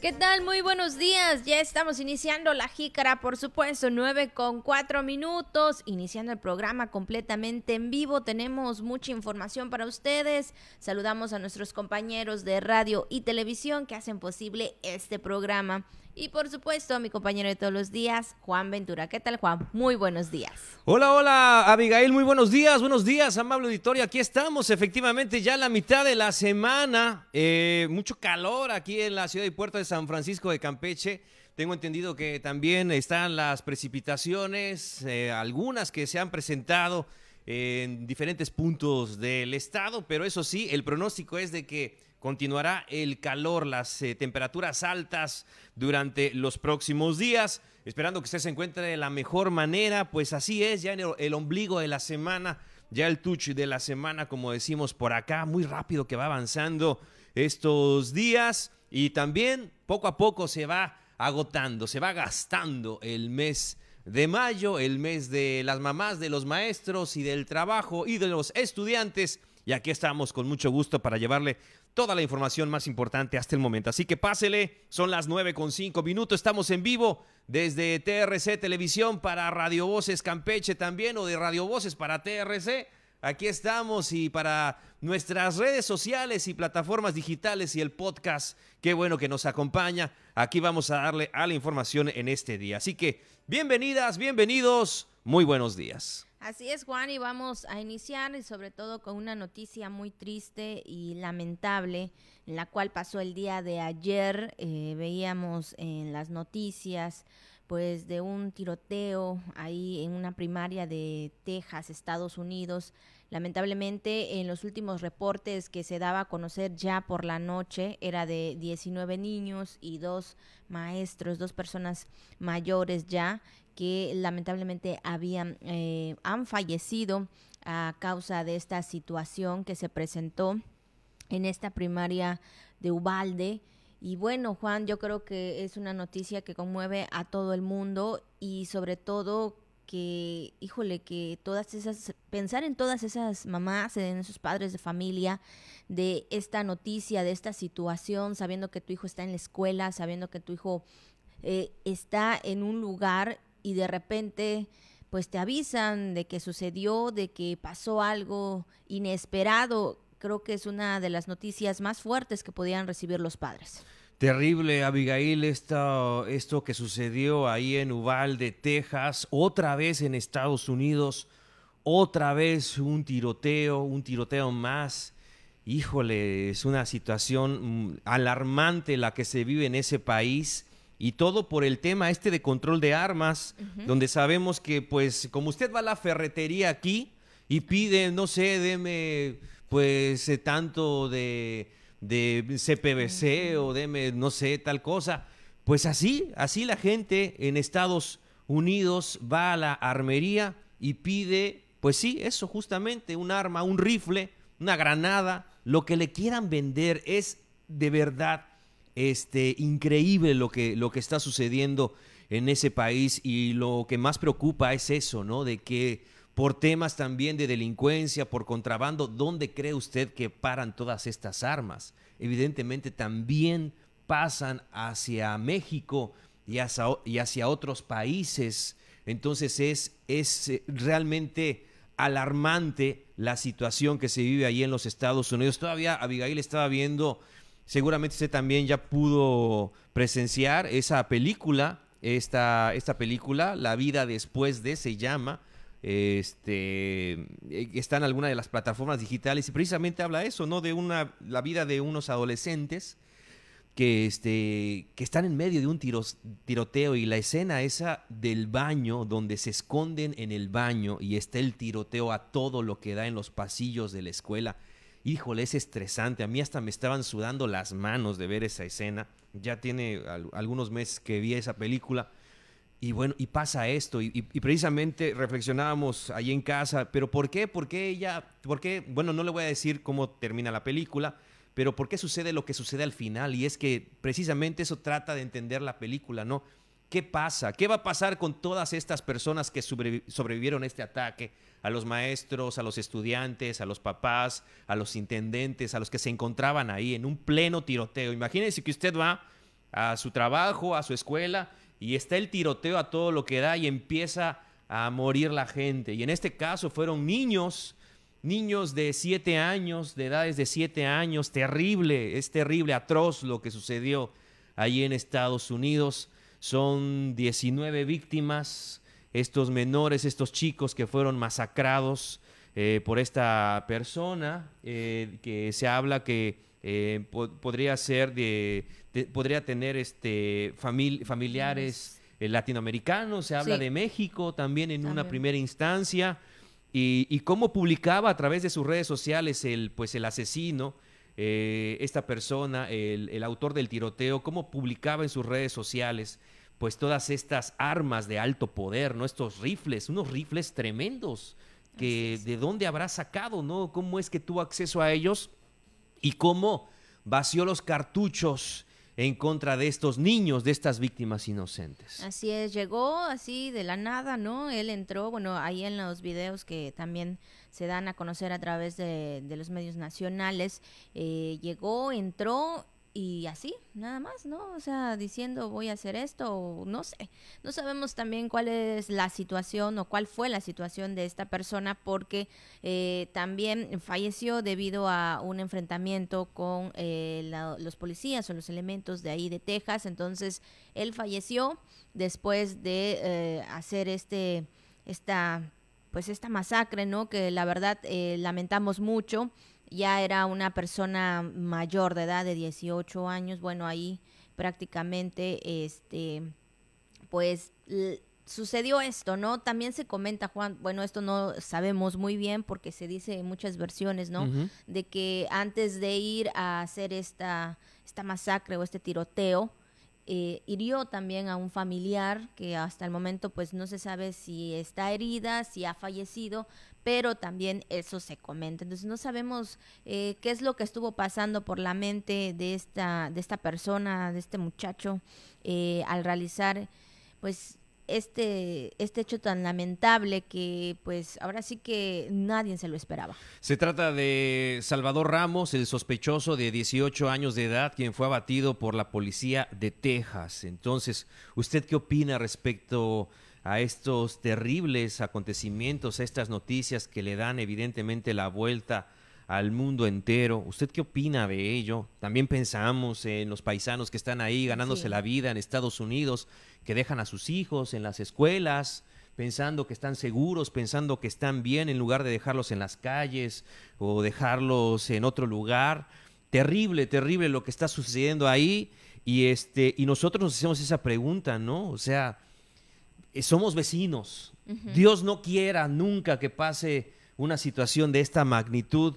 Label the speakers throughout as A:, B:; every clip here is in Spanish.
A: ¿Qué tal? Muy buenos días. Ya estamos iniciando la jícara, por supuesto, 9 con 4 minutos, iniciando el programa completamente en vivo. Tenemos mucha información para ustedes. Saludamos a nuestros compañeros de radio y televisión que hacen posible este programa. Y por supuesto, mi compañero de todos los días, Juan Ventura. ¿Qué tal, Juan? Muy buenos días.
B: Hola, hola, Abigail. Muy buenos días. Buenos días, amable auditorio. Aquí estamos, efectivamente, ya la mitad de la semana. Eh, mucho calor aquí en la ciudad y puerto de San Francisco de Campeche. Tengo entendido que también están las precipitaciones, eh, algunas que se han presentado en diferentes puntos del estado, pero eso sí, el pronóstico es de que continuará el calor, las eh, temperaturas altas durante los próximos días. Esperando que usted se encuentre de la mejor manera, pues así es, ya en el, ombligo de la semana, ya el touch de la semana, como decimos por acá, muy rápido que va avanzando estos días y también poco a poco se va agotando, se va gastando el mes de mayo, el mes de las mamás, de los maestros y del trabajo y de los estudiantes. Y aquí estamos con mucho gusto para llevarle toda la información más importante hasta el momento. Así que pásele, son las 9 con 5 minutos, estamos en vivo desde TRC Televisión para Radio Voces Campeche también o de Radio Voces para TRC. Aquí estamos y para nuestras redes sociales y plataformas digitales y el podcast, qué bueno que nos acompaña. Aquí vamos a darle a la información en este día. Así que bienvenidas, bienvenidos, muy buenos días.
A: Así es, Juan, y vamos a iniciar y sobre todo con una noticia muy triste y lamentable, en la cual pasó el día de ayer. Eh, veíamos en las noticias, pues, de un tiroteo ahí en una primaria de Texas, Estados Unidos. Lamentablemente, en los últimos reportes que se daba a conocer ya por la noche, era de 19 niños y dos maestros, dos personas mayores ya, que lamentablemente habían, eh, han fallecido a causa de esta situación que se presentó en esta primaria de Ubalde. Y bueno, Juan, yo creo que es una noticia que conmueve a todo el mundo y sobre todo que, híjole, que todas esas, pensar en todas esas mamás, en esos padres de familia, de esta noticia, de esta situación, sabiendo que tu hijo está en la escuela, sabiendo que tu hijo eh, está en un lugar y de repente pues te avisan de que sucedió, de que pasó algo inesperado. Creo que es una de las noticias más fuertes que podían recibir los padres.
B: Terrible, Abigail, esto, esto que sucedió ahí en Uvalde, Texas, otra vez en Estados Unidos, otra vez un tiroteo, un tiroteo más. Híjole, es una situación mm, alarmante la que se vive en ese país y todo por el tema este de control de armas, donde sabemos que pues como usted va a la ferretería aquí y pide, no sé, deme pues eh, tanto de, de CPVC o deme, no sé, tal cosa, pues así, así la gente en Estados Unidos va a la armería y pide, pues sí, eso justamente, un arma, un rifle, una granada, lo que le quieran vender es de verdad este, increíble lo que, lo que está sucediendo en ese país y lo que más preocupa es eso, ¿no? De que por temas también de delincuencia, por contrabando, ¿dónde cree usted que paran todas estas armas? Evidentemente también pasan hacia México y hacia, y hacia otros países. Entonces es, es eh, realmente alarmante la situación que se vive ahí en los Estados Unidos. Todavía Abigail estaba viendo Seguramente usted también ya pudo presenciar esa película, esta, esta película, La vida después de se llama. Este eh, está en alguna de las plataformas digitales y precisamente habla eso, ¿no? De una la vida de unos adolescentes que, este, que están en medio de un tiroteo y la escena esa del baño, donde se esconden en el baño y está el tiroteo a todo lo que da en los pasillos de la escuela híjole, es estresante. A mí hasta me estaban sudando las manos de ver esa escena. Ya tiene algunos meses que vi esa película. Y bueno, y pasa esto, y, precisamente reflexionábamos ahí en casa, pero ¿por qué? ¿Por qué ella? ¿Por qué? Bueno, no le voy a decir cómo termina la película, pero ¿por qué sucede lo que sucede al final? Y es que precisamente eso trata de entender la película, ¿no? ¿Qué pasa? ¿Qué va a pasar con todas estas personas que sobrevivieron a este ataque? A los maestros, a los estudiantes, a los papás, a los intendentes, a los que se encontraban ahí en un pleno tiroteo. Imagínense que usted va a su trabajo, a su escuela, y está el tiroteo a todo lo que da y empieza a morir la gente. Y en este caso fueron niños, niños de siete años, de edades de siete años, terrible, es terrible, atroz lo que sucedió ahí en Estados Unidos. Son 19 víctimas, estos menores, estos chicos que fueron masacrados eh, por esta persona, eh, que se habla que eh, podría ser de, podría tener este familiares latinoamericanos, se habla de México también en una primera instancia, y, cómo publicaba a través de sus redes sociales el, pues el asesino, esta persona, el, el autor del tiroteo, cómo publicaba en sus redes sociales pues todas estas armas de alto poder, ¿no? Estos rifles, unos rifles tremendos, que de dónde habrá sacado, ¿no? ¿Cómo es que tuvo acceso a ellos? Y cómo vació los cartuchos en contra de estos niños, de estas víctimas inocentes.
A: Así es, llegó así de la nada, ¿no? Él entró, bueno, ahí en los videos que también se dan a conocer a través de, los medios nacionales, eh, llegó, entró y así, nada más, ¿no? O sea, diciendo voy a hacer esto, o no sé. No sabemos también cuál es la situación o cuál fue la situación de esta persona porque eh, también falleció debido a un enfrentamiento con eh, los policías o los elementos de ahí de Texas. Entonces, él falleció después de eh, hacer este, esta, pues esta masacre, ¿no? Que la verdad lamentamos mucho ya era una persona mayor de edad de 18 años, bueno, ahí prácticamente, este, pues sucedió esto, ¿no? También se comenta, Juan, bueno, esto no sabemos muy bien porque se dice en muchas versiones, ¿no? De que antes de ir a hacer esta, esta masacre o este tiroteo, eh, hirió también a un familiar que hasta el momento pues no se sabe si está herida, si ha fallecido, pero también eso se comenta. Entonces no sabemos eh, qué es lo que estuvo pasando por la mente de esta, de esta persona, de este muchacho, eh, al realizar pues este, este hecho tan lamentable que pues ahora sí que nadie se lo esperaba.
B: Se trata de Salvador Ramos, el sospechoso de 18 años de edad, quien fue abatido por la policía de Texas. Entonces, ¿usted qué opina respecto a estos terribles acontecimientos, a estas noticias que le dan evidentemente la vuelta al mundo entero. ¿Usted qué opina de ello? También pensamos en los paisanos que están ahí ganándose la vida en Estados Unidos, que dejan a sus hijos en las escuelas, pensando que están seguros, pensando que están bien, en lugar de dejarlos en las calles o dejarlos en otro lugar. Terrible, terrible lo que está sucediendo ahí. Y, este, y nosotros nos hacemos esa pregunta, ¿no? O sea, somos vecinos. Dios no quiera nunca que pase una situación de esta magnitud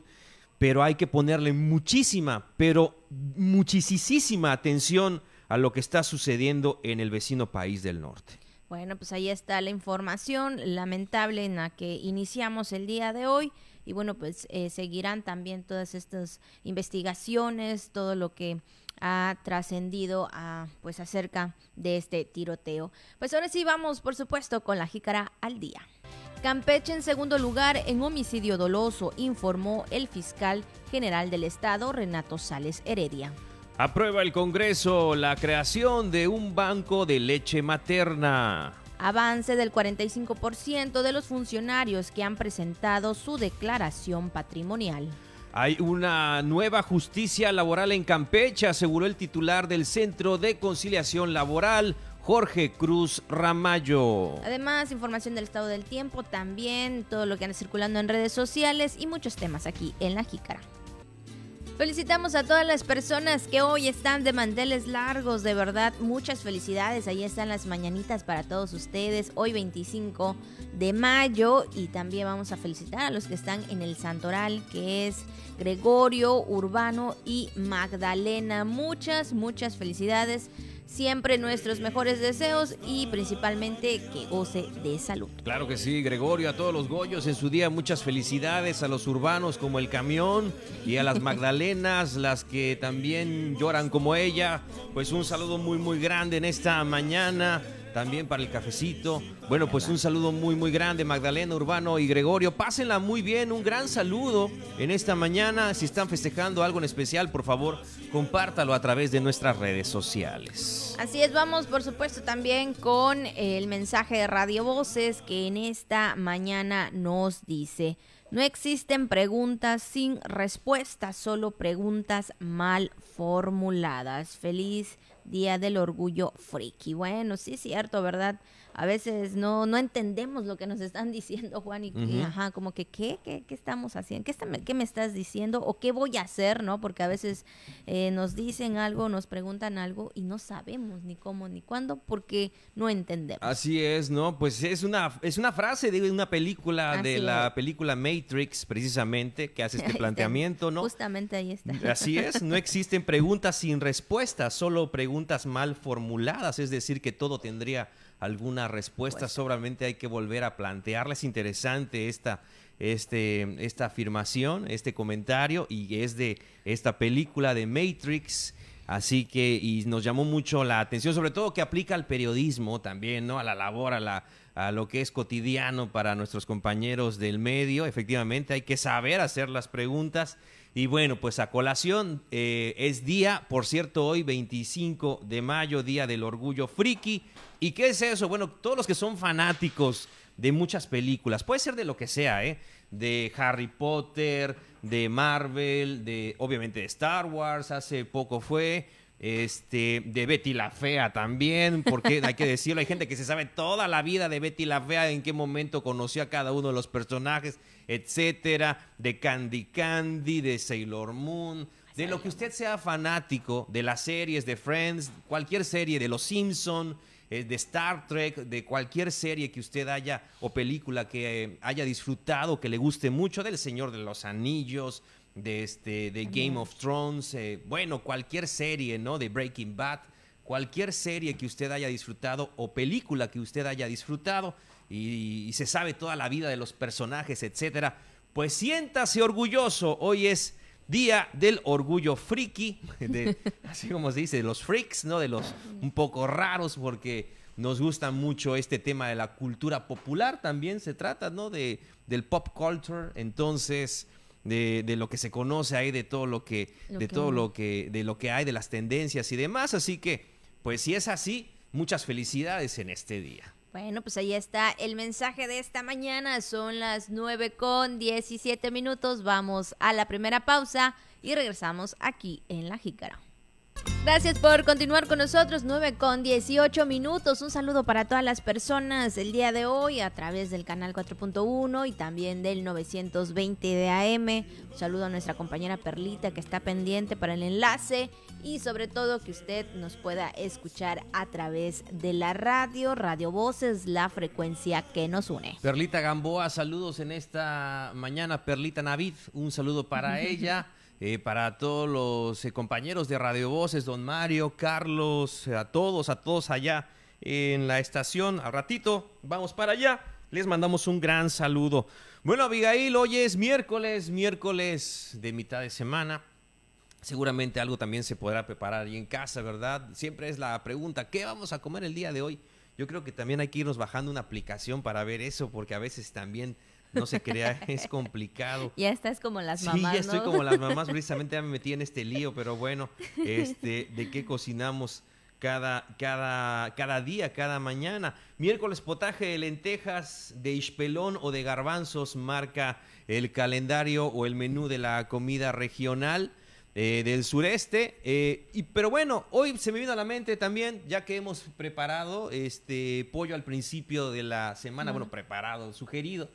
B: pero hay que ponerle muchísima, pero muchísima atención a lo que está sucediendo en el vecino país del norte.
A: Bueno, pues ahí está la información lamentable en la que iniciamos el día de hoy y bueno, pues eh, seguirán también todas estas investigaciones, todo lo que ha trascendido a, pues acerca de este tiroteo. Pues ahora sí vamos, por supuesto, con la jícara al día. Campeche en segundo lugar en homicidio doloso, informó el fiscal general del estado, Renato Sales Heredia.
B: Aprueba el Congreso la creación de un banco de leche materna.
A: Avance del 45% de los funcionarios que han presentado su declaración patrimonial.
B: Hay una nueva justicia laboral en Campeche, aseguró el titular del Centro de Conciliación Laboral, Jorge Cruz Ramallo.
A: Además, información del estado del tiempo, también todo lo que anda circulando en redes sociales y muchos temas aquí en La Jícara. Felicitamos a todas las personas que hoy están de manteles largos, de verdad, muchas felicidades. Ahí están las mañanitas para todos ustedes, hoy 25 de mayo. Y también vamos a felicitar a los que están en el Santoral, que es Gregorio, Urbano y Magdalena. Muchas, muchas felicidades siempre nuestros mejores deseos y principalmente que goce de salud.
B: Claro que sí, Gregorio, a todos los Goyos en su día muchas felicidades, a los urbanos como el camión y a las Magdalenas, las que también lloran como ella, pues un saludo muy muy grande en esta mañana también para el cafecito. Bueno, pues un saludo muy, muy grande, Magdalena Urbano y Gregorio. Pásenla muy bien, un gran saludo en esta mañana. Si están festejando algo en especial, por favor, compártalo a través de nuestras redes sociales.
A: Así es, vamos por supuesto también con el mensaje de Radio Voces que en esta mañana nos dice, no existen preguntas sin respuestas, solo preguntas mal formuladas. Feliz Día del Orgullo Friki. Bueno, sí es cierto, ¿verdad? A veces no, no entendemos lo que nos están diciendo, Juan, y, ajá, como que, ¿qué? ¿Qué, qué estamos haciendo? ¿Qué, ¿Qué, me estás diciendo? ¿O qué voy a hacer? ¿No? Porque a veces eh, nos dicen algo, nos preguntan algo y no sabemos ni cómo ni cuándo porque no entendemos.
B: Así es, ¿no? Pues es una, es una frase de una película, de la película Matrix, precisamente, que hace este planteamiento, ¿no?
A: Justamente ahí está.
B: Así es, no existen preguntas sin respuestas, solo preguntas mal formuladas, es decir, que todo tendría alguna respuesta, pues solamente hay que volver a plantearla. Es interesante esta, este, esta afirmación, este comentario, y es de esta película de Matrix. Así que, y nos llamó mucho la atención, sobre todo que aplica al periodismo también, ¿no? A la labor, a, la, a lo que es cotidiano para nuestros compañeros del medio. Efectivamente, hay que saber hacer las preguntas. Y bueno, pues a colación eh, es día, por cierto, hoy 25 de mayo, Día del Orgullo Friki. ¿Y qué es eso? Bueno, todos los que son fanáticos de muchas películas, puede ser de lo que sea, ¿eh? De Harry Potter, de Marvel, de obviamente de Star Wars, hace poco fue, este, de Betty la Fea también, porque hay que decirlo, hay gente que se sabe toda la vida de Betty la Fea, en qué momento conoció a cada uno de los personajes, etcétera, de Candy Candy, de Sailor Moon, de lo que usted sea fanático, de las series de Friends, cualquier serie, de Los Simpson, eh, de Star Trek, de cualquier serie que usted haya o película que eh, haya disfrutado, que le guste mucho, del Señor de los Anillos, de, este, de Game of Thrones, eh, bueno, cualquier serie, ¿no? De Breaking Bad, cualquier serie que usted haya disfrutado o película que usted haya disfrutado y, y se sabe toda la vida de los personajes, etcétera, pues siéntase orgulloso. Hoy es Día del Orgullo Friki, de, así como se dice, de los freaks, ¿no? De los un poco raros, porque nos gusta mucho este tema de la cultura popular, también se trata, ¿no? De, del pop culture, entonces, de, de lo que se conoce ahí, de todo lo que, de todo lo que, de lo que hay, de las tendencias y demás. Así que, pues si es así, muchas felicidades en este día.
A: Bueno, pues ahí está el mensaje de esta mañana. Son las 9 con 17 minutos. Vamos a la primera pausa y regresamos aquí en La Jícara. Gracias por continuar con nosotros, 9 con 18 minutos. Un saludo para todas las personas el día de hoy a través del canal 4.1 y también del 920 de AM. Un saludo a nuestra compañera Perlita que está pendiente para el enlace y sobre todo que usted nos pueda escuchar a través de la radio, Radio Voces, la frecuencia que nos une.
B: Perlita Gamboa, saludos en esta mañana. Perlita Navid, un saludo para ella. Eh, para todos los eh, compañeros de Radio Voces, don Mario, Carlos, a todos, a todos allá en la estación. A ratito, vamos para allá. Les mandamos un gran saludo. Bueno, Abigail, hoy es miércoles, miércoles de mitad de semana. Seguramente algo también se podrá preparar ahí en casa, ¿verdad? Siempre es la pregunta, ¿qué vamos a comer el día de hoy? Yo creo que también hay que irnos bajando una aplicación para ver eso, porque a veces también no se crea, es complicado.
A: Ya estás como las mamás.
B: Sí, ya estoy como las mamás, precisamente ya me metí en este lío, pero bueno, este, de qué cocinamos cada, cada, cada día, cada mañana. Miércoles potaje de lentejas, de ispelón o de garbanzos marca el calendario o el menú de la comida regional. Eh, del sureste. Eh, y, pero bueno, hoy se me vino a la mente también, ya que hemos preparado este pollo al principio de la semana, bueno, preparado, sugerido,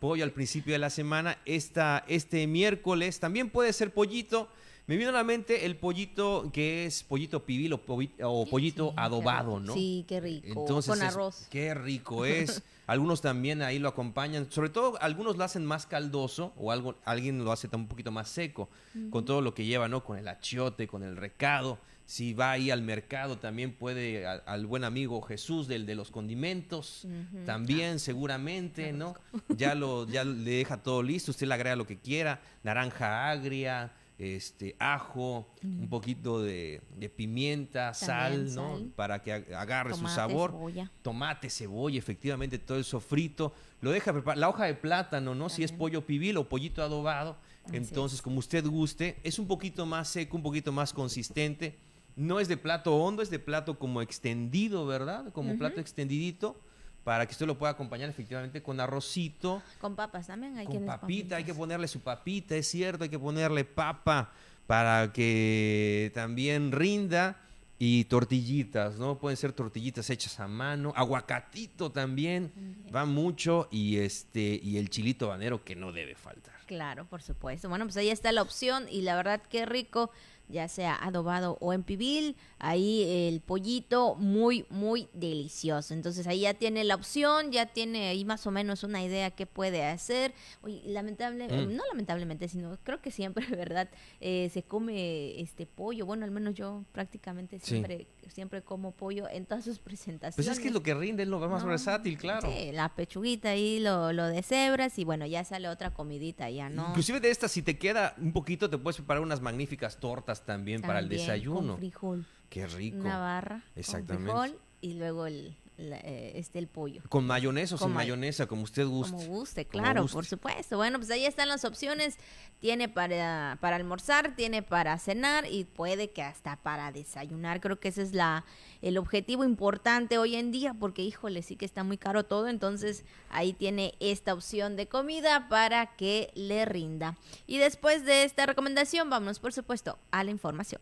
B: pollo al principio de la semana, esta, este miércoles también puede ser pollito. Me vino a la mente el pollito que es pollito pibil o, pollito adobado, ¿no?
A: Sí, qué rico. Con arroz.
B: qué rico es. Algunos también ahí lo acompañan. Sobre todo, algunos lo hacen más caldoso o algo, alguien lo hace un poquito más seco, con todo lo que lleva, ¿no? Con el achiote, con el recado. Si va ahí al mercado, también puede al buen amigo Jesús del de los condimentos, también seguramente, ¿no? Ya lo ya le deja todo listo, usted le agrega lo que quiera, naranja agria, este, ajo, un poquito de, pimienta, sal, ¿no? Para que agarre su sabor. Tomate, cebolla, efectivamente, todo el sofrito. Lo deja preparar. La hoja de plátano, ¿no? Si es pollo pibil o pollito adobado. entonces, como usted guste, es un poquito más seco, un poquito más consistente. No es de plato hondo, es de plato como extendido, ¿verdad? Como plato extendidito para que usted lo pueda acompañar efectivamente con arrocito.
A: Con papas también hay
B: Con papita, hay que ponerle su papita, es cierto, hay que ponerle papa para que también rinda. Y tortillitas, ¿no? Pueden ser tortillitas hechas a mano, aguacatito también, va mucho, y este, y el chilito banero que no debe faltar.
A: Claro, por supuesto. Bueno, pues ahí está la opción, y la verdad qué rico ya sea adobado o en pibil. Ahí el pollito muy, muy delicioso. Entonces ahí ya tiene la opción, ya tiene ahí más o menos una idea qué puede hacer. Oye, lamentable, mm. no lamentablemente, sino creo que siempre, ¿verdad? Eh, se come este pollo. Bueno, al menos yo prácticamente siempre, siempre como pollo en todas sus presentaciones.
B: Pues es que es lo que rinde, es lo más versátil, claro.
A: Sí, la pechuguita ahí, lo, lo de cebras y bueno, ya sale otra comidita ya, ¿no?
B: Inclusive de esta, si te queda un poquito, te puedes preparar unas magníficas tortas también, para el desayuno.
A: Con frijol.
B: Qué rico.
A: Una barra. Exactamente. Con frijol y luego el, eh, este, el pollo.
B: ¿Con mayonesa o sin mayonesa, como usted guste?
A: Como guste, claro, por supuesto. Bueno, pues ahí están las opciones. Tiene para, para almorzar, tiene para cenar y puede que hasta para desayunar. Creo que ese es la el objetivo importante hoy en día porque, híjole, sí que está muy caro todo. Entonces ahí tiene esta opción de comida para que le rinda. Y después de esta recomendación, vamos, por supuesto, a la información.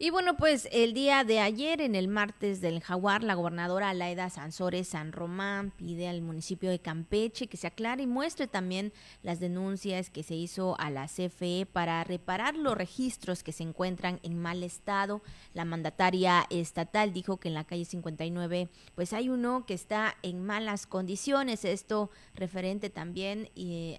A: Y bueno, pues el día de ayer, en el martes del Jaguar, la gobernadora Alaida Sansores San Román pide al municipio de Campeche que se aclare y muestre también las denuncias que se hizo a la CFE para reparar los registros que se encuentran en mal estado. La mandataria estatal dijo que en la calle 59 pues hay uno que está en malas condiciones. Esto referente también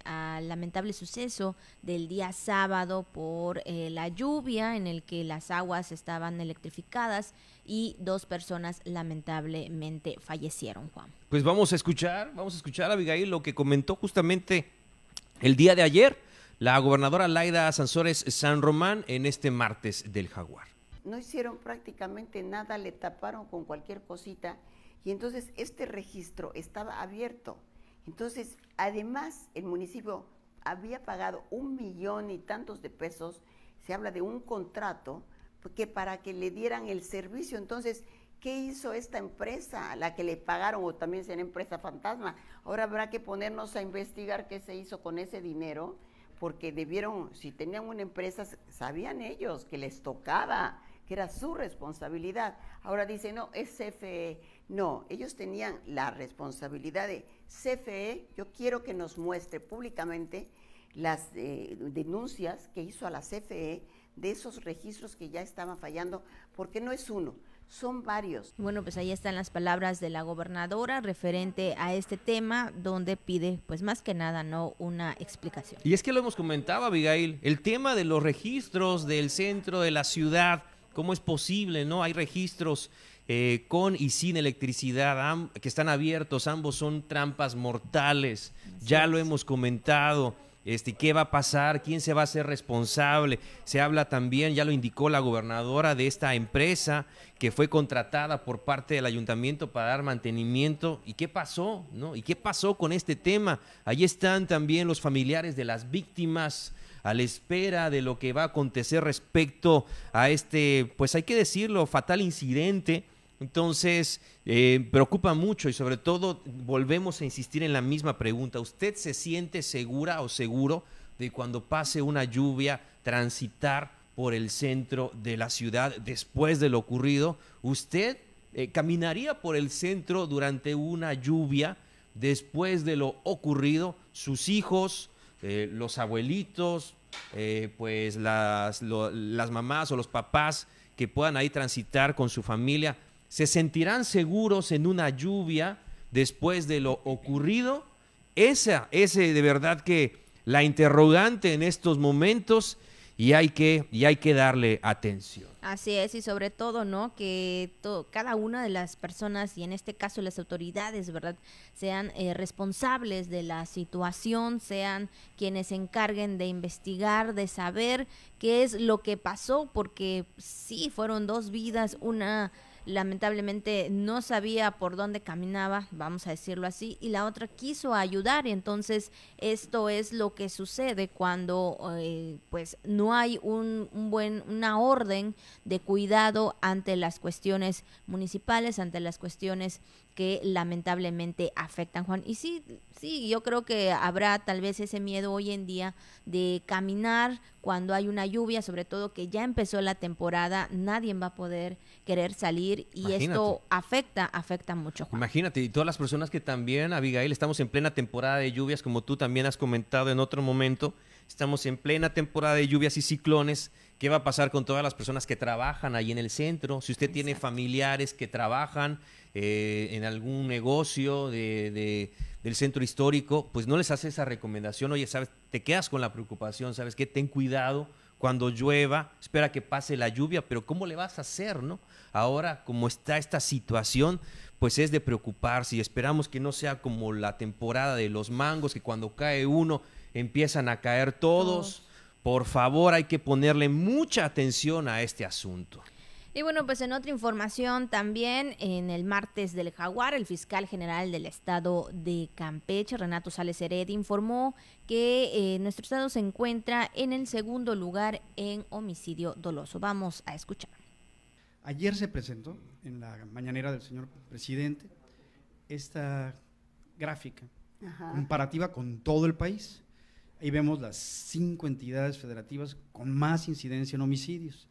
A: al lamentable suceso del día sábado por eh, la lluvia en el que las aguas estaban electrificadas y dos personas lamentablemente fallecieron, Juan.
B: Pues vamos a escuchar, vamos a escuchar a Abigail lo que comentó justamente el día de ayer la gobernadora Laida Sansores San Román en este martes del Jaguar.
C: No hicieron prácticamente nada, le taparon con cualquier cosita y entonces este registro estaba abierto. Entonces, además, el municipio había pagado un millón y tantos de pesos, se habla de un contrato que para que le dieran el servicio. Entonces, ¿qué hizo esta empresa? La que le pagaron o también será empresa fantasma. Ahora habrá que ponernos a investigar qué se hizo con ese dinero, porque debieron, si tenían una empresa, sabían ellos que les tocaba, que era su responsabilidad. Ahora dicen, no, es CFE. No, ellos tenían la responsabilidad de CFE. Yo quiero que nos muestre públicamente las eh, denuncias que hizo a la CFE de esos registros que ya estaban fallando, porque no es uno, son varios.
A: Bueno, pues ahí están las palabras de la gobernadora referente a este tema, donde pide, pues más que nada, no una explicación.
B: Y es que lo hemos comentado, Abigail, el tema de los registros del centro de la ciudad, ¿cómo es posible? ¿No? Hay registros eh, con y sin electricidad que están abiertos, ambos son trampas mortales, ya lo hemos comentado este, qué va a pasar, quién se va a hacer responsable. Se habla también, ya lo indicó la gobernadora de esta empresa que fue contratada por parte del ayuntamiento para dar mantenimiento. ¿Y qué pasó? ¿No? ¿Y qué pasó con este tema? Allí están también los familiares de las víctimas a la espera de lo que va a acontecer respecto a este, pues hay que decirlo, fatal incidente entonces, eh, preocupa mucho y sobre todo volvemos a insistir en la misma pregunta. ¿Usted se siente segura o seguro de cuando pase una lluvia transitar por el centro de la ciudad después de lo ocurrido? ¿Usted eh, caminaría por el centro durante una lluvia después de lo ocurrido? ¿Sus hijos, eh, los abuelitos, pues las, las mamás o los papás que puedan ahí transitar con su familia? Se sentirán seguros en una lluvia después de lo ocurrido. Esa es de verdad que la interrogante en estos momentos y hay que, y hay que darle atención.
A: Así es, y sobre todo, ¿no? Que cada una de las personas, y en este caso las autoridades, ¿verdad? Sean eh, responsables de la situación, sean quienes se encarguen de investigar, de saber qué es lo que pasó, porque sí, fueron dos vidas, una lamentablemente no sabía por dónde caminaba, vamos a decirlo así, y la otra quiso ayudar. Y entonces esto es lo que sucede cuando eh, pues no hay un, un, buen una orden de cuidado ante las cuestiones municipales, ante las cuestiones que lamentablemente afectan, Juan. Y sí, sí, yo creo que habrá tal vez ese miedo hoy en día de caminar cuando hay una lluvia, sobre todo que ya empezó la temporada, nadie va a poder querer salir y esto afecta, afecta mucho. Juan.
B: Imagínate, y todas las personas que también, Abigail, estamos en plena temporada de lluvias, como tú también has comentado en otro momento, estamos en plena temporada de lluvias y ciclones. ¿Qué va a pasar con todas las personas que trabajan ahí en el centro? Si usted tiene familiares que trabajan eh, en algún negocio de, del centro histórico, pues no les hace esa recomendación, oye, sabes, te quedas con la preocupación, sabes que ten cuidado cuando llueva, espera que pase la lluvia, pero ¿cómo le vas a hacer, no? Ahora, como está esta situación, pues es de preocuparse y esperamos que no sea como la temporada de los mangos, que cuando cae uno empiezan a caer todos. Por favor, hay que ponerle mucha atención a este asunto.
A: Y bueno, pues en otra información también, en el martes del Jaguar, el fiscal general del estado de Campeche, Renato Sales Hered, informó que eh, nuestro estado se encuentra en el segundo lugar en homicidio doloso. Vamos a escuchar.
D: Ayer se presentó en la mañanera del señor presidente esta gráfica comparativa con todo el país. Ahí vemos las cinco entidades federativas con más incidencia en homicidios.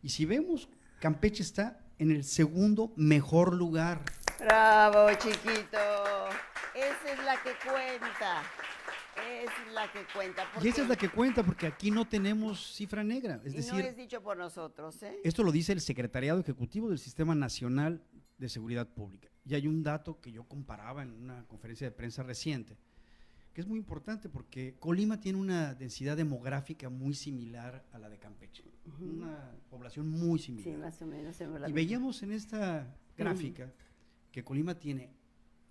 D: Y si vemos Campeche está en el segundo mejor lugar.
C: Bravo, chiquito. Esa es la que cuenta. Es la que cuenta.
D: Y esa es la que cuenta porque aquí no tenemos cifra negra. Es decir, no
C: es dicho por nosotros. ¿eh?
D: Esto lo dice el Secretariado Ejecutivo del Sistema Nacional de Seguridad Pública. Y hay un dato que yo comparaba en una conferencia de prensa reciente que es muy importante porque Colima tiene una densidad demográfica muy similar a la de Campeche, una población muy similar.
C: Sí, más o menos.
D: Y veíamos en esta gráfica que Colima tiene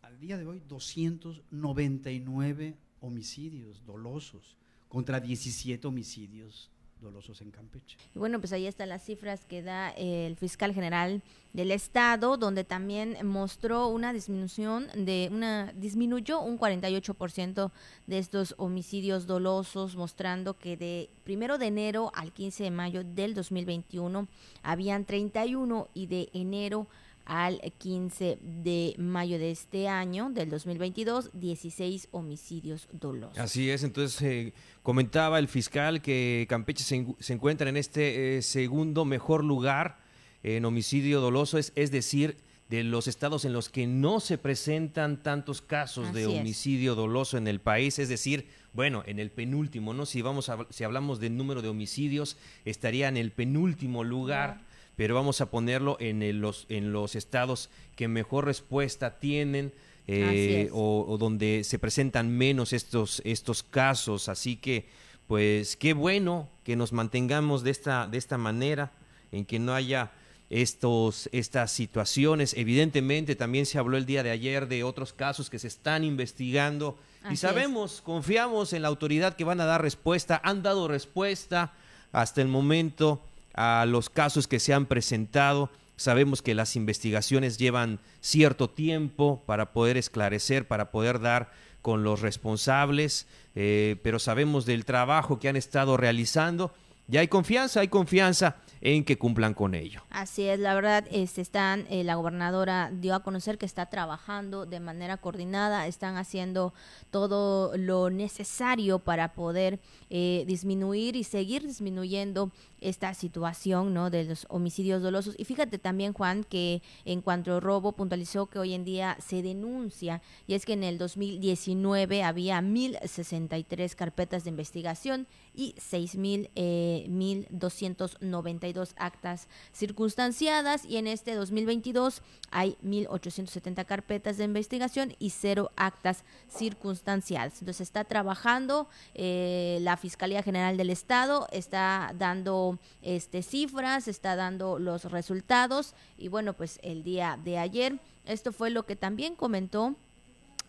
D: al día de hoy 299 homicidios dolosos contra 17 homicidios dolosos en Campeche.
A: Bueno, pues ahí están las cifras que da el fiscal general del estado, donde también mostró una disminución de una disminuyó un 48% de estos homicidios dolosos, mostrando que de primero de enero al 15 de mayo del 2021 habían 31 y de enero al 15 de mayo de este año, del 2022, 16 homicidios dolosos.
B: Así es, entonces eh, comentaba el fiscal que Campeche se, encuentra en este eh, segundo mejor lugar en homicidio doloso, es, es decir, de los estados en los que no se presentan tantos casos de homicidio doloso en el país, es decir, bueno, en el penúltimo, ¿no? Si vamos a, si hablamos del número de homicidios, estaría en el penúltimo lugar pero vamos a ponerlo en, los, en los estados que mejor respuesta tienen. Eh, o, donde se presentan menos estos, estos casos. Así que, pues, qué bueno que nos mantengamos de esta, de esta manera, en que no haya estos, estas situaciones. Evidentemente, también se habló el día de ayer de otros casos que se están investigando y sabemos, confiamos en la autoridad que van a dar respuesta, han dado respuesta hasta el momento a los casos que se han presentado. Sabemos que las investigaciones llevan cierto tiempo para poder esclarecer, para poder dar con los responsables, eh, pero sabemos del trabajo que han estado realizando y hay confianza, hay confianza en que cumplan con ello.
A: Así es, la verdad, este, están, eh, la gobernadora dio a conocer que está trabajando de manera coordinada, están haciendo todo lo necesario para poder eh, disminuir y seguir disminuyendo esta situación ¿no? de los homicidios dolosos. Y fíjate también, Juan, que en cuanto al robo, puntualizó que hoy en día se denuncia, y es que en el 2019 había 1.063 carpetas de investigación y 6.290 1.042 actas circunstanciadas y en este 2022 hay 1.870 carpetas de investigación y cero actas circunstanciadas. Entonces está trabajando eh, la Fiscalía General del Estado, está dando este, cifras, está dando los resultados. Y bueno, pues el día de ayer, esto fue lo que también comentó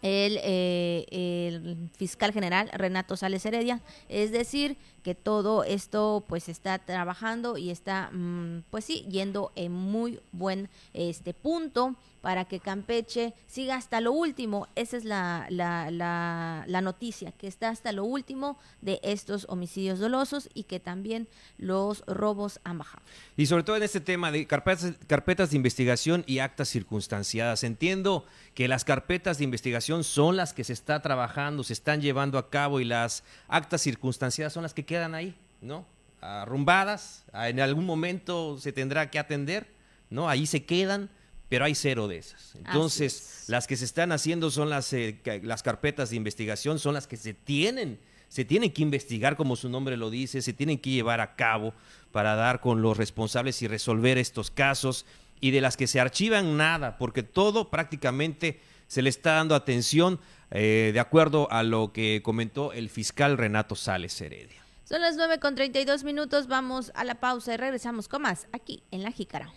A: el, eh, el, fiscal general Renato Sales Heredia, es decir, que todo esto pues está trabajando y está mm, pues sí yendo en muy buen este punto para que Campeche siga hasta lo último. Esa es la, la, la, noticia, que está hasta lo último de estos homicidios dolosos y que también los robos han bajado.
B: Y sobre todo en este tema de carpetas, carpetas de investigación y actas circunstanciadas. Entiendo que las carpetas de investigación son las que se está trabajando, se están llevando a cabo y las actas circunstanciadas son las que quedan ahí, ¿no? Arrumbadas, en algún momento se tendrá que atender, ¿no? Ahí se quedan pero hay cero de esas. Entonces, las que se están haciendo son las, eh, las carpetas de investigación, son las que se tienen, se tienen que investigar, como su nombre lo dice, se tienen que llevar a cabo para dar con los responsables y resolver estos casos, y de las que se archivan nada, porque todo prácticamente se le está dando atención eh, de acuerdo a lo que comentó el fiscal Renato Sales Heredia.
A: Son las 9 con 32 minutos, vamos a la pausa y regresamos con más aquí en La Jícara.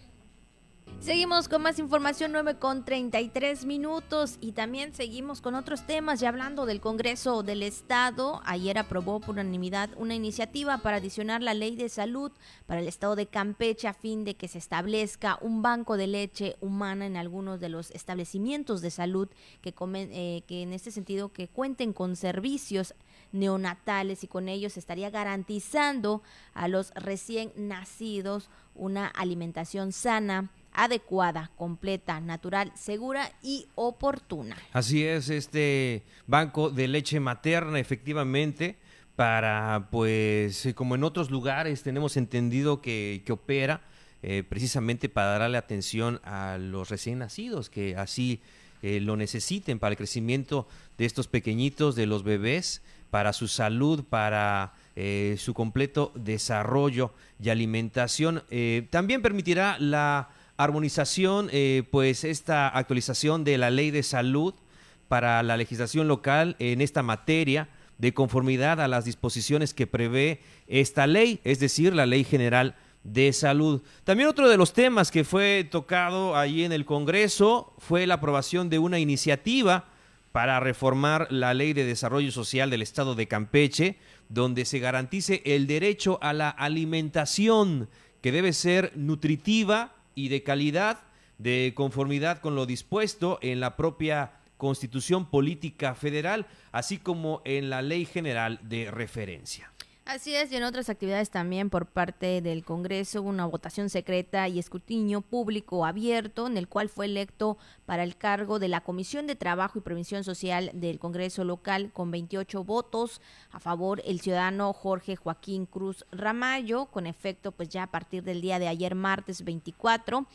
A: Seguimos con más información 9 con 33 minutos y también seguimos con otros temas ya hablando del Congreso del Estado. Ayer aprobó por unanimidad una iniciativa para adicionar la ley de salud para el Estado de Campeche a fin de que se establezca un banco de leche humana en algunos de los establecimientos de salud que, eh, que en este sentido que cuenten con servicios neonatales y con ellos estaría garantizando a los recién nacidos una alimentación sana adecuada, completa, natural, segura y oportuna.
B: Así es, este banco de leche materna, efectivamente, para, pues, como en otros lugares tenemos entendido que, que opera, eh, precisamente para darle atención a los recién nacidos, que así eh, lo necesiten para el crecimiento de estos pequeñitos, de los bebés, para su salud, para eh, su completo desarrollo y alimentación. también permitirá la armonización, eh, pues esta actualización de la ley de salud para la legislación local en esta materia de conformidad a las disposiciones que prevé esta ley, es decir, la ley general de salud. También otro de los temas que fue tocado allí en el Congreso fue la aprobación de una iniciativa para reformar la ley de desarrollo social del estado de Campeche, donde se garantice el derecho a la alimentación, que debe ser nutritiva, y de calidad de conformidad con lo dispuesto en la propia Constitución Política Federal, así como en la Ley General de Referencia.
A: Así es, y en otras actividades también por parte del Congreso, una votación secreta y escrutinio público abierto, en el cual fue electo para el cargo de la Comisión de Trabajo y Previsión Social del Congreso local con 28 votos a favor el ciudadano Jorge Joaquín Cruz Ramayo, con efecto pues ya a partir del día de ayer martes 24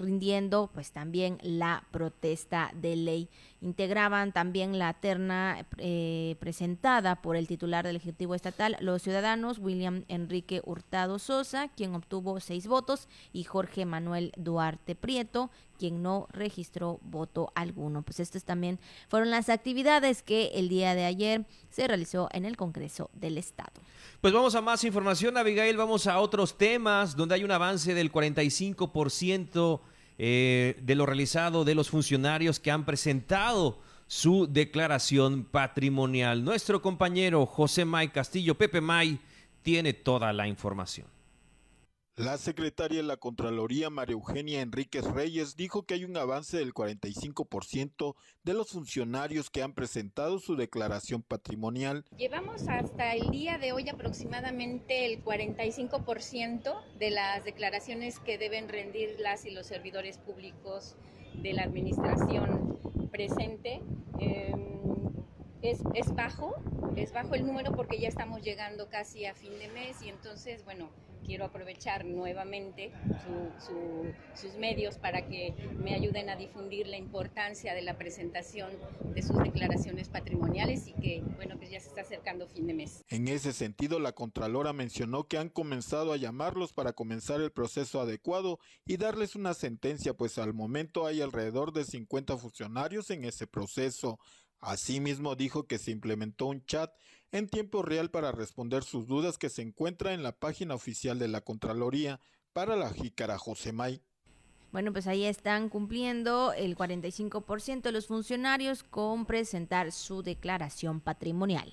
A: rindiendo pues también la protesta de ley. Integraban también la terna eh, presentada por el titular del Ejecutivo Estatal, los ciudadanos William Enrique Hurtado Sosa, quien obtuvo seis votos, y Jorge Manuel Duarte Prieto, quien no registró voto alguno. Pues estas también fueron las actividades que el día de ayer se realizó en el Congreso del Estado.
B: Pues vamos a más información, Abigail, vamos a otros temas donde hay un avance del 45% eh, de lo realizado de los funcionarios que han presentado su declaración patrimonial. Nuestro compañero José May Castillo, Pepe May, tiene toda la información.
E: La secretaria de la Contraloría, María Eugenia Enríquez Reyes, dijo que hay un avance del 45% de los funcionarios que han presentado su declaración patrimonial.
F: Llevamos hasta el día de hoy aproximadamente el 45% de las declaraciones que deben rendir las y los servidores públicos de la administración presente. Em, es, es bajo, es bajo el número porque ya estamos llegando casi a fin de mes y entonces, bueno, quiero aprovechar nuevamente sus medios para que me ayuden a difundir la importancia de la presentación de sus declaraciones patrimoniales y que, bueno, pues ya se está acercando fin de mes.
E: En ese sentido, la Contralora mencionó que han comenzado a llamarlos para comenzar el proceso adecuado y darles una sentencia, pues al momento hay alrededor de 50 funcionarios en ese proceso. Asimismo, dijo que se implementó un chat en tiempo real para responder sus dudas que se encuentra en la página oficial de la Contraloría para la Jícara Josemay.
A: Bueno, pues ahí están cumpliendo el 45% de los funcionarios con presentar su declaración patrimonial.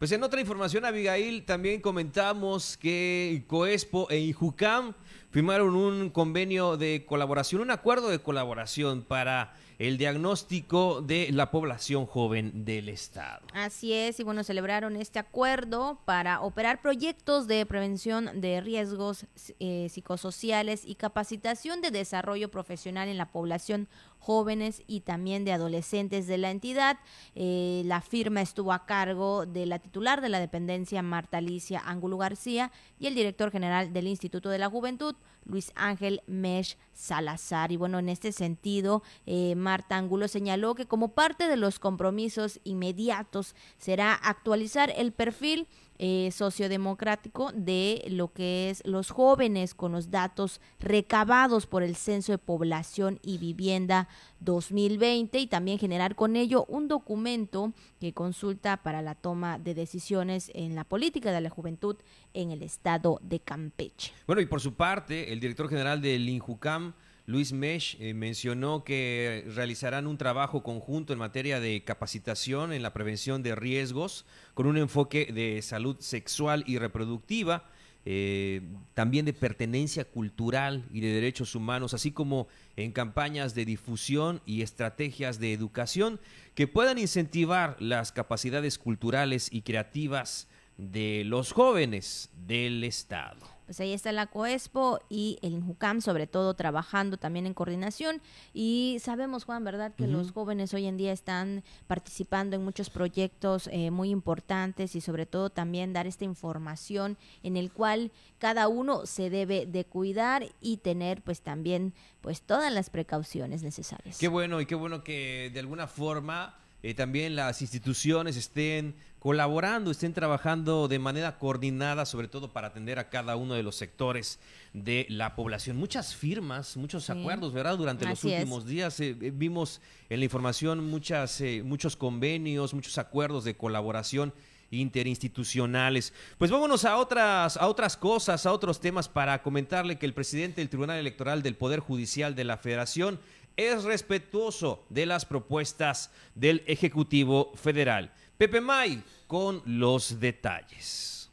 B: Pues en otra información, Abigail, también comentamos que Coespo e Ijucam firmaron un convenio de colaboración, un acuerdo de colaboración para el diagnóstico de la población joven del Estado.
A: Así es, y bueno, celebraron este acuerdo para operar proyectos de prevención de riesgos eh, psicosociales y capacitación de desarrollo profesional en la población jóvenes y también de adolescentes de la entidad. Eh, la firma estuvo a cargo de la titular de la dependencia, Marta Alicia Ángulo García, y el director general del Instituto de la Juventud, Luis Ángel Mesh Salazar. Y bueno, en este sentido, eh, Marta Ángulo señaló que como parte de los compromisos inmediatos será actualizar el perfil eh, sociodemocrático de lo que es los jóvenes con los datos recabados por el Censo de Población y Vivienda 2020 y también generar con ello un documento que consulta para la toma de decisiones en la política de la juventud en el estado de Campeche.
B: Bueno, y por su parte, el director general del INJUCAM, Luis Mesh eh, mencionó que realizarán un trabajo conjunto en materia de capacitación en la prevención de riesgos con un enfoque de salud sexual y reproductiva, eh, también de pertenencia cultural y de derechos humanos, así como en campañas de difusión y estrategias de educación que puedan incentivar las capacidades culturales y creativas de los jóvenes del Estado
A: pues ahí está la COESPO y el INJUCAM, sobre todo trabajando también en coordinación. Y sabemos, Juan, ¿verdad?, que los jóvenes hoy en día están participando en muchos proyectos eh, muy importantes y sobre todo también dar esta información en el cual cada uno se debe de cuidar y tener pues también pues todas las precauciones necesarias.
B: Qué bueno y qué bueno que de alguna forma eh, también las instituciones estén colaborando, estén trabajando de manera coordinada, sobre todo para atender a cada uno de los sectores de la población. Muchas firmas, muchos acuerdos, ¿verdad? Durante los últimos días eh, eh, vimos en la información muchas, muchos convenios, muchos acuerdos de colaboración interinstitucionales. Pues vámonos a otras, a otras cosas, a otros temas para comentarle que el presidente del Tribunal Electoral del Poder Judicial de la Federación es respetuoso de las propuestas del Ejecutivo Federal. Pepe May con los detalles.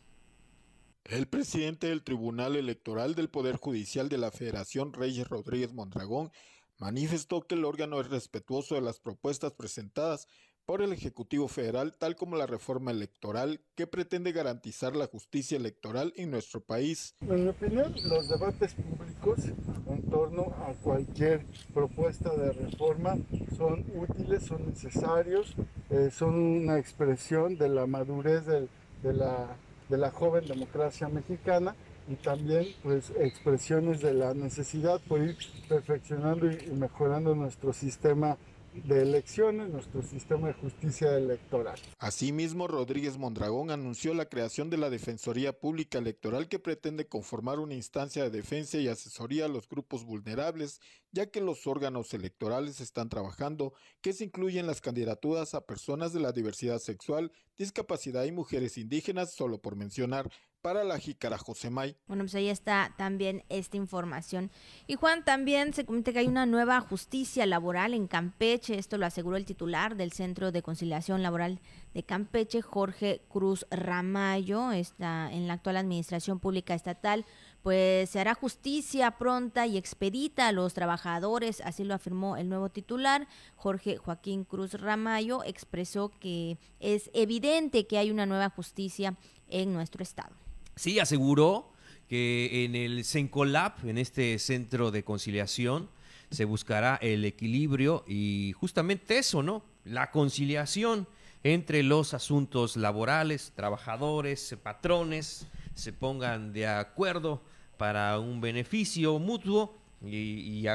E: El presidente del Tribunal Electoral del Poder Judicial de la Federación, Reyes Rodríguez Mondragón, manifestó que el órgano es respetuoso de las propuestas presentadas por el Ejecutivo Federal, tal como la reforma electoral que pretende garantizar la justicia electoral en nuestro país.
G: En mi opinión, los debates públicos en torno a cualquier propuesta de reforma son útiles, son necesarios, eh, son una expresión de la madurez de, la, de la joven democracia mexicana y también pues expresiones de la necesidad por ir perfeccionando y mejorando nuestro sistema de elecciones, nuestro sistema de justicia electoral.
E: Asimismo, Rodríguez Mondragón anunció la creación de la Defensoría Pública Electoral que pretende conformar una instancia de defensa y asesoría a los grupos vulnerables, ya que los órganos electorales están trabajando que se incluyen las candidaturas a personas de la diversidad sexual, discapacidad y mujeres indígenas, solo por mencionar para la Jícara Josemay.
A: Bueno, pues ahí está también esta información. Y Juan, también se comenta que hay una nueva justicia laboral en Campeche. Esto lo aseguró el titular del Centro de Conciliación Laboral de Campeche, Jorge Cruz Ramayo. Está en la actual Administración Pública Estatal. Pues se hará justicia pronta y expedita a los trabajadores, así lo afirmó el nuevo titular, Jorge Joaquín Cruz Ramayo, expresó que es evidente que hay una nueva justicia en nuestro estado.
B: Sí, aseguró que en el CENCOLAP, en este centro de conciliación, se buscará el equilibrio y justamente eso, ¿no? La conciliación entre los asuntos laborales, trabajadores, patrones, se pongan de acuerdo para un beneficio mutuo y,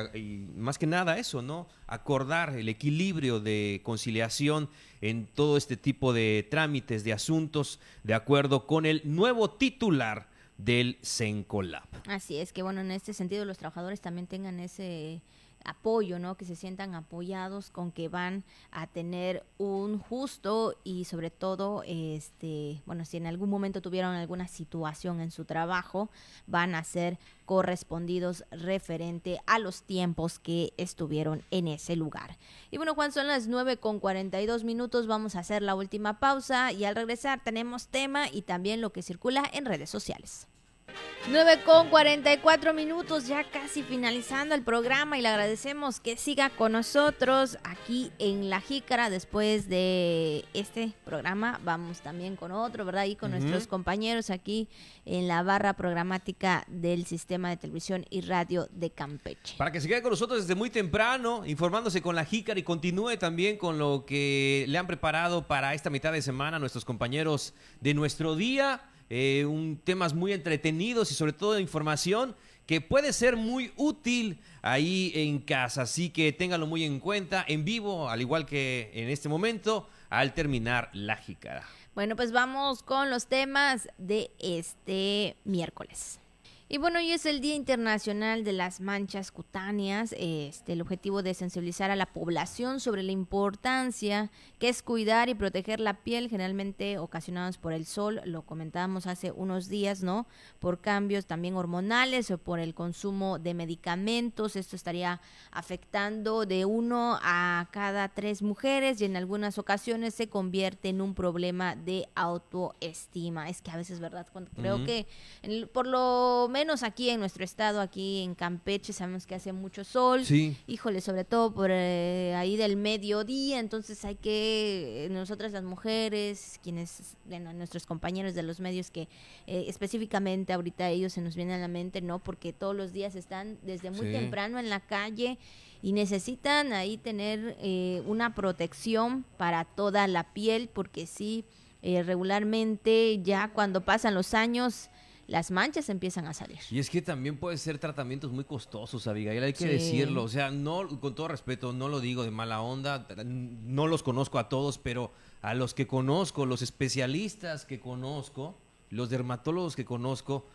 B: más que nada eso, ¿no? Acordar el equilibrio de conciliación en todo este tipo de trámites, de asuntos, de acuerdo con el nuevo titular del Sencolab.
A: Así es que, bueno, en este sentido los trabajadores también tengan ese apoyo, ¿no? Que se sientan apoyados con que van a tener un justo y sobre todo, este, bueno, si en algún momento tuvieron alguna situación en su trabajo, van a ser correspondidos referente a los tiempos que estuvieron en ese lugar. Y bueno, Juan, son las 9 con 42 minutos, vamos a hacer la última pausa y al regresar tenemos tema y también lo que circula en redes sociales. 9 con 44 minutos, ya casi finalizando el programa y le agradecemos que siga con nosotros aquí en La Jícara. Después de este programa, vamos también con otro, ¿verdad? Y con nuestros compañeros aquí en la barra programática del Sistema de Televisión y Radio de Campeche.
B: Para que se quede con nosotros desde muy temprano, informándose con La Jícara y continúe también con lo que le han preparado para esta mitad de semana nuestros compañeros de nuestro día eh, un, temas muy entretenidos y sobre todo información que puede ser muy útil ahí en casa. Así que téngalo muy en cuenta en vivo, al igual que en este momento, al terminar la jícara.
A: Bueno, pues vamos con los temas de este miércoles. Y bueno, hoy es el Día Internacional de las Manchas Cutáneas. Este, el objetivo de sensibilizar a la población sobre la importancia que es cuidar y proteger la piel, generalmente ocasionados por el sol, lo comentábamos hace unos días, ¿no? Por cambios también hormonales o por el consumo de medicamentos. Esto estaría afectando de uno a cada tres mujeres y en algunas ocasiones se convierte en un problema de autoestima. Es que a veces, ¿verdad? Creo que por lo menos menos aquí en nuestro estado, aquí en Campeche, sabemos que hace mucho sol.
B: Sí.
A: Híjole, sobre todo por eh, ahí del mediodía, entonces hay que, nosotras las mujeres, quienes, bueno, nuestros compañeros de los medios que eh, específicamente ahorita ellos se nos vienen a la mente, ¿no? Porque todos los días están desde muy temprano en la calle y necesitan ahí tener eh, una protección para toda la piel, porque sí, regularmente ya cuando pasan los años las manchas empiezan a salir.
B: Y es que también puede ser tratamientos muy costosos, Abigail, hay que decirlo. O sea, no, con todo respeto, no lo digo de mala onda, no los conozco a todos, pero a los que conozco, los especialistas que conozco, los dermatólogos que conozco,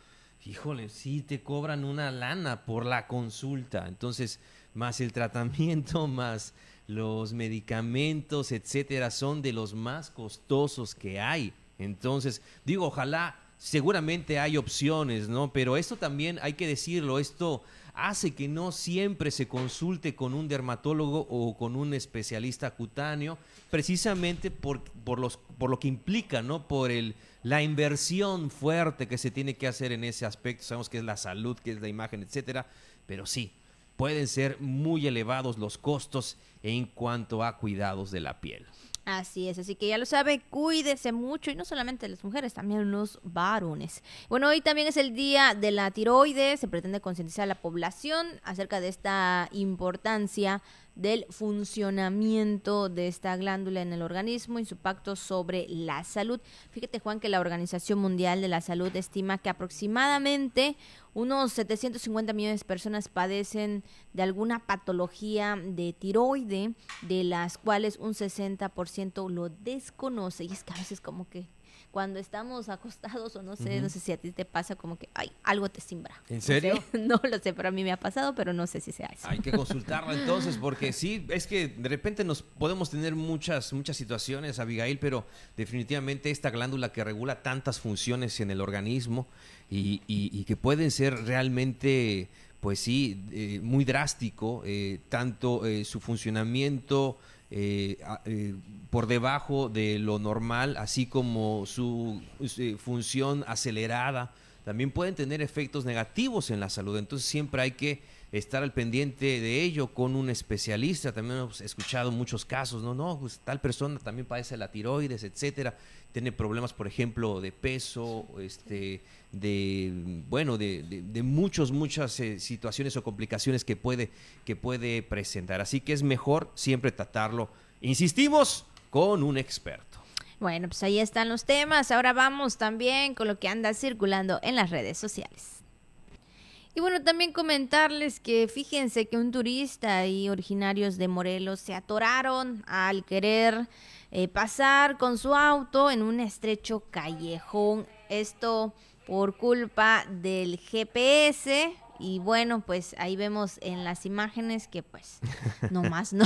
B: híjole, sí te cobran una lana por la consulta. Entonces, más el tratamiento, más los medicamentos, etcétera, son de los más costosos que hay. Entonces, digo, ojalá seguramente hay opciones, ¿no? Pero esto también hay que decirlo, esto hace que no siempre se consulte con un dermatólogo o con un especialista cutáneo, precisamente por, por, los, por lo que implica, ¿no? Por el, la inversión fuerte que se tiene que hacer en ese aspecto. Sabemos que es la salud, que es la imagen, etcétera, pero sí, pueden ser muy elevados los costos en cuanto a cuidados de la piel.
A: Así es, así que ya lo sabe, cuídese mucho y no solamente las mujeres, también los varones. Bueno, hoy también es el día de la tiroides, se pretende concientizar a la población acerca de esta importancia del funcionamiento de esta glándula en el organismo y su pacto sobre la salud. Fíjate, Juan, que la Organización Mundial de la Salud estima que aproximadamente unos 750 millones de personas padecen de alguna patología de tiroide, de las cuales un 60% lo desconoce. Y es que a veces como que cuando estamos acostados o no sé, no sé si a ti te pasa como que, ay, algo te simbra.
B: ¿En serio?
A: No, lo sé, pero a mí me ha pasado, pero no sé si sea eso.
B: Hay que consultarlo entonces, porque sí, es que de repente nos podemos tener muchas, muchas situaciones, Abigail, pero definitivamente esta glándula que regula tantas funciones en el organismo y, y, que pueden ser realmente, pues sí, eh, muy drástico, eh, tanto eh, su funcionamiento, eh, eh, por debajo de lo normal, así como su eh, función acelerada, también pueden tener efectos negativos en la salud. Entonces siempre hay que estar al pendiente de ello con un especialista. También hemos escuchado muchos casos, no, no, pues tal persona también padece la tiroides, etcétera, tiene problemas, por ejemplo, de peso, este, de, bueno, de, de, muchos, muchas eh, situaciones o complicaciones que puede, que puede presentar. Así que es mejor siempre tratarlo, insistimos, con un experto.
A: Bueno, pues ahí están los temas. Ahora vamos también con lo que anda circulando en las redes sociales. Y bueno, también comentarles que fíjense que un turista y originarios de Morelos se atoraron al querer eh, pasar con su auto en un estrecho callejón. Esto por culpa del GPS. Y bueno, pues ahí vemos en las imágenes que pues no más no.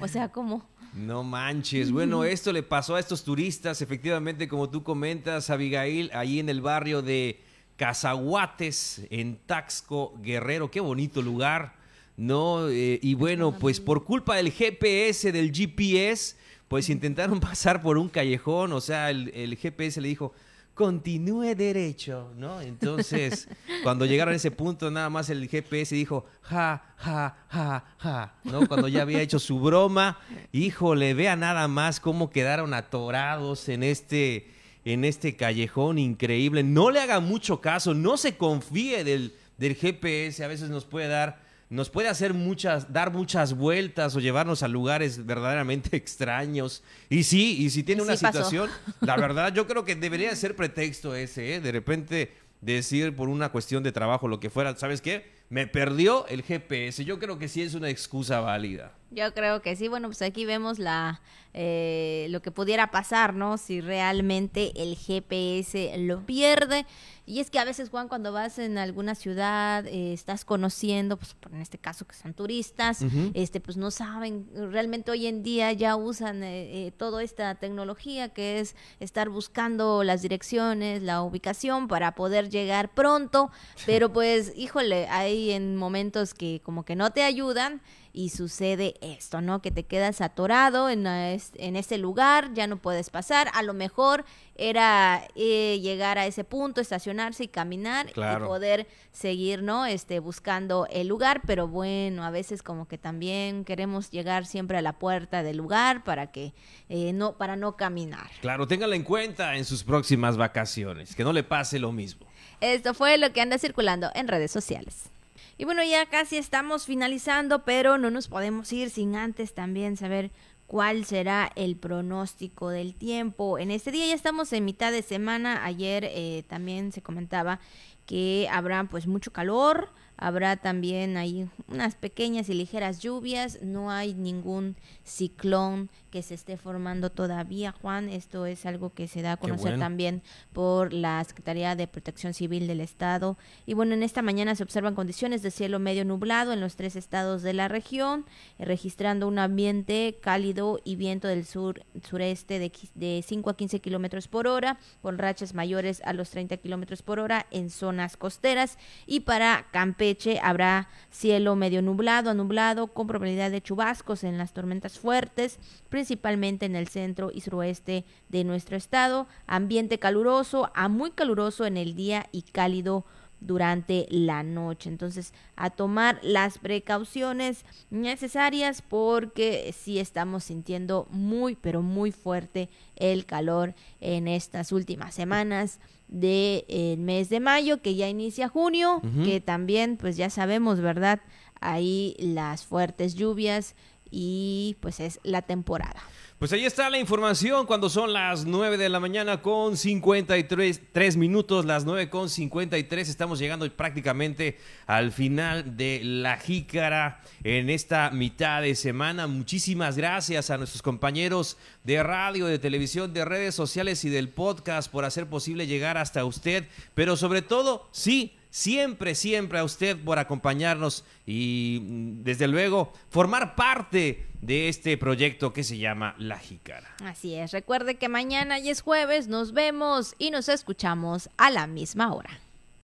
A: O sea, como...
B: No manches. Bueno, esto le pasó a estos turistas, efectivamente, como tú comentas, Abigail, ahí en el barrio de Cazahuates, en Taxco, Guerrero. Qué bonito lugar, ¿no? Eh, y bueno, pues por culpa del GPS, del GPS, pues intentaron pasar por un callejón. O sea, el, el GPS le dijo, continúe derecho, ¿no? Entonces, cuando llegaron a ese punto, nada más el GPS dijo, ja, ja, ja, ja, ¿no? Cuando ya había hecho su broma, híjole, vea nada más cómo quedaron atorados en este en este callejón increíble. No le haga mucho caso, no se confíe del, del GPS, a veces nos puede dar, nos puede hacer muchas, dar muchas vueltas o llevarnos a lugares verdaderamente extraños. Y sí, y si tiene una situación, la verdad yo creo que debería ser pretexto ese, ¿eh? de repente decir por una cuestión de trabajo lo que fuera, ¿sabes qué? Me perdió el GPS. Yo creo que sí es una excusa válida.
A: Yo creo que sí. Bueno, pues aquí vemos la eh, lo que pudiera pasar, ¿no? Si realmente el GPS lo pierde. Y es que a veces, Juan, cuando vas en alguna ciudad, eh, estás conociendo, pues en este caso que son turistas, este, pues no saben, realmente hoy en día ya usan eh, toda esta tecnología que es estar buscando las direcciones, la ubicación para poder llegar pronto, pero pues, híjole, hay en momentos que como que no te ayudan y sucede esto, ¿no? Que te quedas atorado en, en ese lugar, ya no puedes pasar, a lo mejor era eh, llegar a ese punto, estacionarse y caminar y poder seguir, ¿no? Este, buscando el lugar, pero bueno, a veces como que también queremos llegar siempre a la puerta del lugar para que eh, no, para no caminar.
B: Claro, téngala en cuenta en sus próximas vacaciones, que no le pase lo mismo.
A: Esto fue lo que anda circulando en redes sociales. Y bueno, ya casi estamos finalizando, pero no nos podemos ir sin antes también saber cuál será el pronóstico del tiempo. En este día ya estamos en mitad de semana. Ayer eh, también se comentaba que habrá pues mucho calor, habrá también ahí unas pequeñas y ligeras lluvias, no hay ningún ciclón que se esté formando todavía, Juan. Esto es algo que se da a conocer también por la Secretaría de Protección Civil del Estado. Y bueno, en esta mañana se observan condiciones de cielo medio nublado en los tres estados de la región, registrando un ambiente cálido y viento del sur sureste de, de 5 a 15 kilómetros por hora, con rachas mayores a los 30 kilómetros por hora en zonas costeras. Y para Campeche habrá cielo medio nublado a nublado, con probabilidad de chubascos en las tormentas fuertes principalmente en el centro y suroeste de nuestro estado. Ambiente caluroso a muy caluroso en el día y cálido durante la noche. Entonces, a tomar las precauciones necesarias porque sí estamos sintiendo muy, pero muy fuerte el calor en estas últimas semanas del de, mes de mayo, que ya inicia junio, que también, pues ya sabemos, ¿verdad? Ahí las fuertes lluvias y pues es la temporada.
B: Pues ahí está la información cuando son las 9 de la mañana con 53 3 minutos, las 9 con 53. Estamos llegando prácticamente al final de la jícara en esta mitad de semana. Muchísimas gracias a nuestros compañeros de radio, de televisión, de redes sociales y del podcast por hacer posible llegar hasta usted. Pero sobre todo, sí, siempre, siempre a usted por acompañarnos y mm, desde luego formar parte de este proyecto que se llama La Jícara.
A: Así es, recuerde que mañana y es jueves, nos vemos y nos escuchamos a la misma hora.